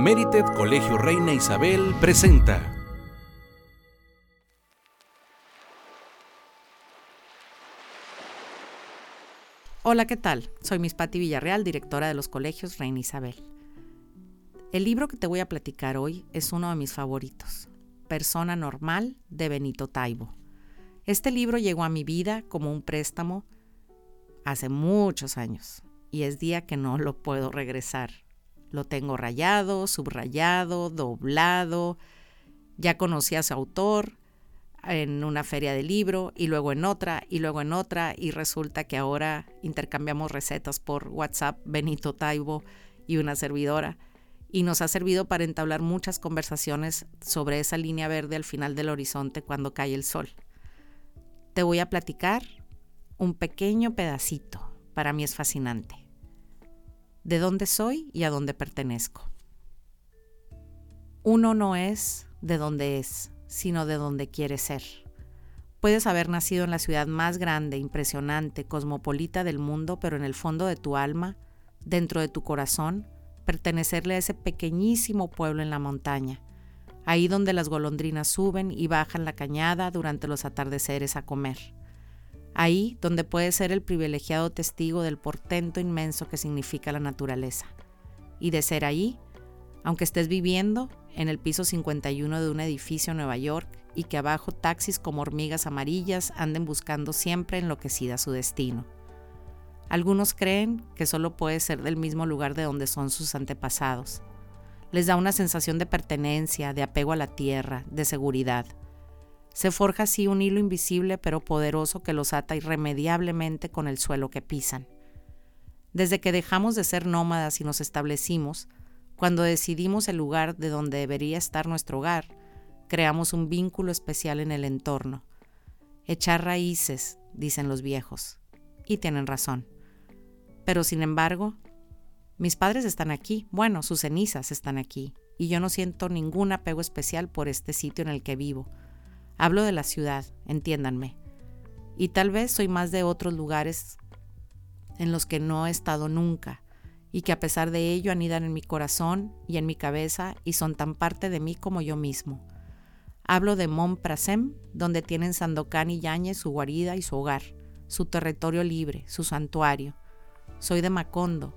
Merited Colegio Reina Isabel presenta. Hola, ¿qué tal? Soy Miss Patti Villarreal, directora de los colegios Reina Isabel. El libro que te voy a platicar hoy es uno de mis favoritos, Persona Normal de Benito Taibo. Este libro llegó a mi vida como un préstamo hace muchos años y es día que no lo puedo regresar. Lo tengo rayado, subrayado, doblado. Ya conocí a su autor en una feria de libro y luego en otra y luego en otra y resulta que ahora intercambiamos recetas por WhatsApp Benito Taibo y una servidora y nos ha servido para entablar muchas conversaciones sobre esa línea verde al final del horizonte cuando cae el sol. Te voy a platicar un pequeño pedacito, para mí es fascinante de dónde soy y a dónde pertenezco. Uno no es de dónde es, sino de dónde quiere ser. Puedes haber nacido en la ciudad más grande, impresionante, cosmopolita del mundo, pero en el fondo de tu alma, dentro de tu corazón, pertenecerle a ese pequeñísimo pueblo en la montaña, ahí donde las golondrinas suben y bajan la cañada durante los atardeceres a comer ahí donde puedes ser el privilegiado testigo del portento inmenso que significa la naturaleza. Y de ser ahí, aunque estés viviendo en el piso 51 de un edificio en Nueva York y que abajo taxis como hormigas amarillas anden buscando siempre enloquecida su destino. Algunos creen que solo puede ser del mismo lugar de donde son sus antepasados. Les da una sensación de pertenencia, de apego a la tierra, de seguridad. Se forja así un hilo invisible pero poderoso que los ata irremediablemente con el suelo que pisan. Desde que dejamos de ser nómadas y nos establecimos, cuando decidimos el lugar de donde debería estar nuestro hogar, creamos un vínculo especial en el entorno. Echar raíces, dicen los viejos, y tienen razón. Pero sin embargo, mis padres están aquí, bueno, sus cenizas están aquí, y yo no siento ningún apego especial por este sitio en el que vivo, Hablo de la ciudad, entiéndanme. Y tal vez soy más de otros lugares en los que no he estado nunca y que a pesar de ello anidan en mi corazón y en mi cabeza y son tan parte de mí como yo mismo. Hablo de Montprasem, donde tienen Sandokan y Yañez su guarida y su hogar, su territorio libre, su santuario. Soy de Macondo,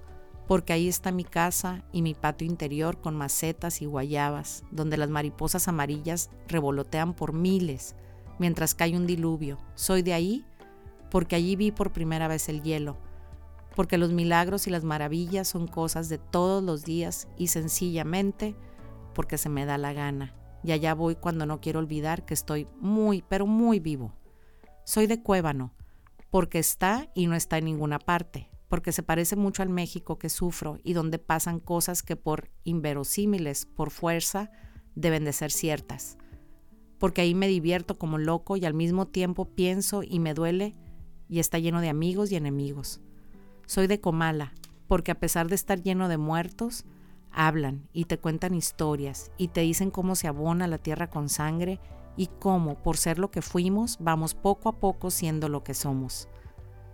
porque ahí está mi casa y mi patio interior con macetas y guayabas, donde las mariposas amarillas revolotean por miles mientras cae un diluvio. Soy de ahí porque allí vi por primera vez el hielo, porque los milagros y las maravillas son cosas de todos los días y sencillamente porque se me da la gana. Y allá voy cuando no quiero olvidar que estoy muy, pero muy vivo. Soy de Cuébano, porque está y no está en ninguna parte, porque se parece mucho al México que sufro y donde pasan cosas que por inverosímiles, por fuerza, deben de ser ciertas. Porque ahí me divierto como loco y al mismo tiempo pienso y me duele y está lleno de amigos y enemigos. Soy de Comala, porque a pesar de estar lleno de muertos, hablan y te cuentan historias y te dicen cómo se abona la tierra con sangre y cómo, por ser lo que fuimos, vamos poco a poco siendo lo que somos.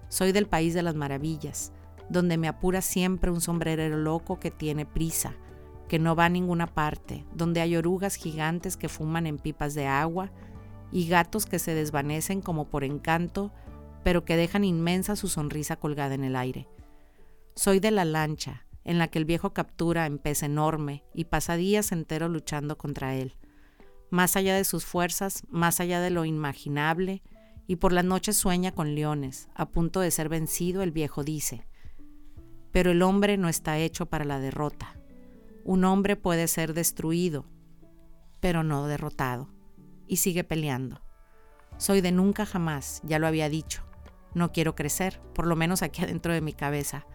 Soy del país de las maravillas, donde me apura siempre un sombrerero loco que tiene prisa, que no va a ninguna parte, donde hay orugas gigantes que fuman en pipas de agua y gatos que se desvanecen como por encanto, pero que dejan inmensa su sonrisa colgada en el aire. Soy de la lancha, en la que el viejo captura en pez enorme y pasa días enteros luchando contra él. Más allá de sus fuerzas, más allá de lo imaginable, y por las noches sueña con leones. A punto de ser vencido, el viejo dice, pero el hombre no está hecho para la derrota. Un hombre puede ser destruido, pero no derrotado. Y sigue peleando. Soy de nunca jamás, ya lo había dicho. No quiero crecer, por lo menos aquí adentro de mi cabeza.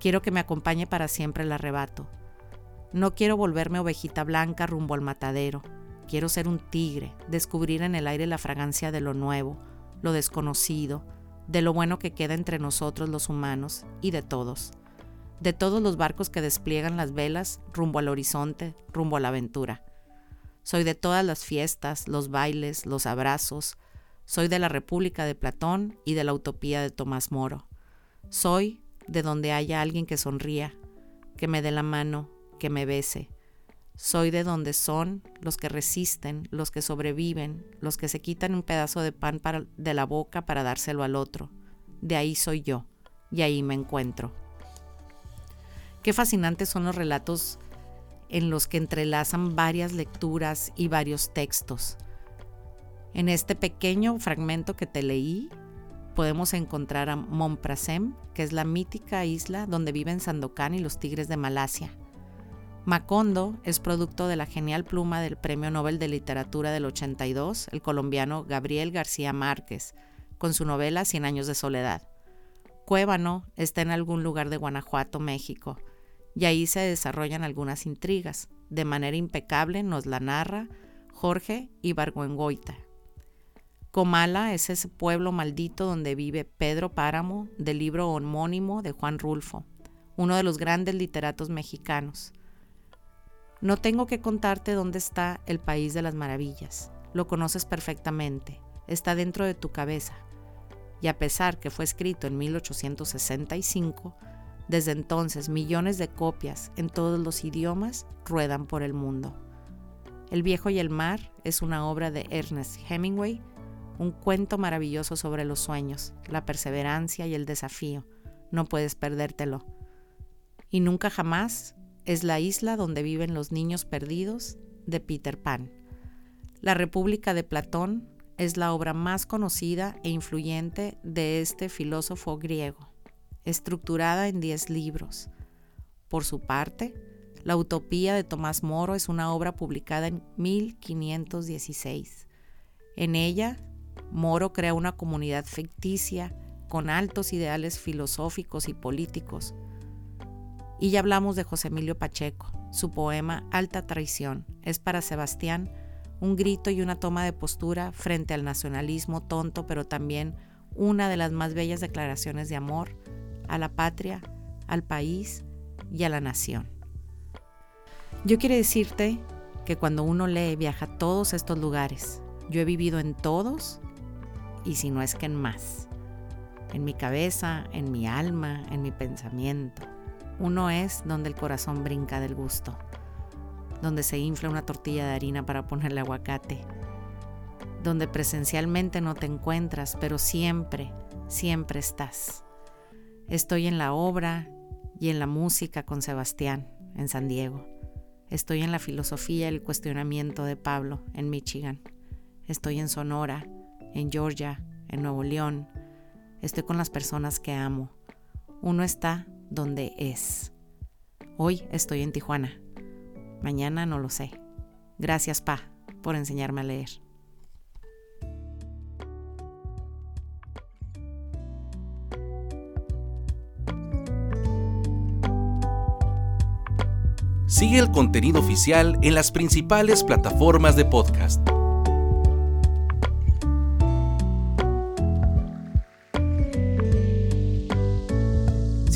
Quiero que me acompañe para siempre el arrebato. No quiero volverme ovejita blanca rumbo al matadero. Quiero ser un tigre, descubrir en el aire la fragancia de lo nuevo, lo desconocido, de lo bueno que queda entre nosotros los humanos y de todos, de todos los barcos que despliegan las velas rumbo al horizonte, rumbo a la aventura. Soy de todas las fiestas, los bailes, los abrazos, soy de la República de Platón y de la Utopía de Tomás Moro. Soy de donde haya alguien que sonría, que me dé la mano, que me bese. Soy de donde son los que resisten, los que sobreviven, los que se quitan un pedazo de pan de la boca para dárselo al otro. De ahí soy yo, y ahí me encuentro. Qué fascinantes son los relatos en los que entrelazan varias lecturas y varios textos. En este pequeño fragmento que te leí, podemos encontrar a Monprasem, que es la mítica isla donde viven Sandokan y los tigres de Malasia. Macondo es producto de la genial pluma del Premio Nobel de Literatura del 82, el colombiano Gabriel García Márquez, con su novela Cien años de soledad. Cuébano está en algún lugar de Guanajuato, México, y ahí se desarrollan algunas intrigas. De manera impecable nos la narra Jorge Ibargüengoita. Comala es ese pueblo maldito donde vive Pedro Páramo del libro homónimo de Juan Rulfo, uno de los grandes literatos mexicanos. No tengo que contarte dónde está el país de las maravillas. Lo conoces perfectamente. Está dentro de tu cabeza. Y a pesar que fue escrito en 1865, desde entonces millones de copias en todos los idiomas ruedan por el mundo. El viejo y el mar es una obra de Ernest Hemingway, un cuento maravilloso sobre los sueños, la perseverancia y el desafío. No puedes perdértelo. Y nunca jamás es la isla donde viven los niños perdidos de Peter Pan. La República de Platón es la obra más conocida e influyente de este filósofo griego, estructurada en 10 libros. Por su parte, La Utopía de Tomás Moro es una obra publicada en 1516. En ella, Moro crea una comunidad ficticia con altos ideales filosóficos y políticos, y ya hablamos de José Emilio Pacheco. Su poema Alta Traición es para Sebastián un grito y una toma de postura frente al nacionalismo tonto, pero también una de las más bellas declaraciones de amor a la patria, al país y a la nación. Yo quiero decirte que cuando uno lee viaja a todos estos lugares. Yo he vivido en todos y si no es que en más. En mi cabeza, en mi alma, en mi pensamiento. Uno es donde el corazón brinca del gusto, donde se infla una tortilla de harina para ponerle aguacate, donde presencialmente no te encuentras, pero siempre, siempre estás. Estoy en la obra y en la música con Sebastián, en San Diego. Estoy en la filosofía y el cuestionamiento de Pablo, en Michigan. Estoy en Sonora, en Georgia, en Nuevo León. Estoy con las personas que amo. Uno está donde es. Hoy estoy en Tijuana. Mañana no lo sé. Gracias, Pa, por enseñarme a leer. Sigue el contenido oficial en las principales plataformas de podcast.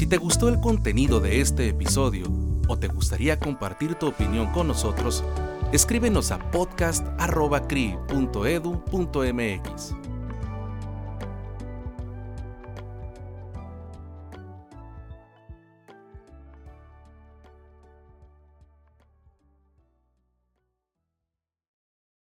Si te gustó el contenido de este episodio o te gustaría compartir tu opinión con nosotros, escríbenos a podcast.cri.edu.mx.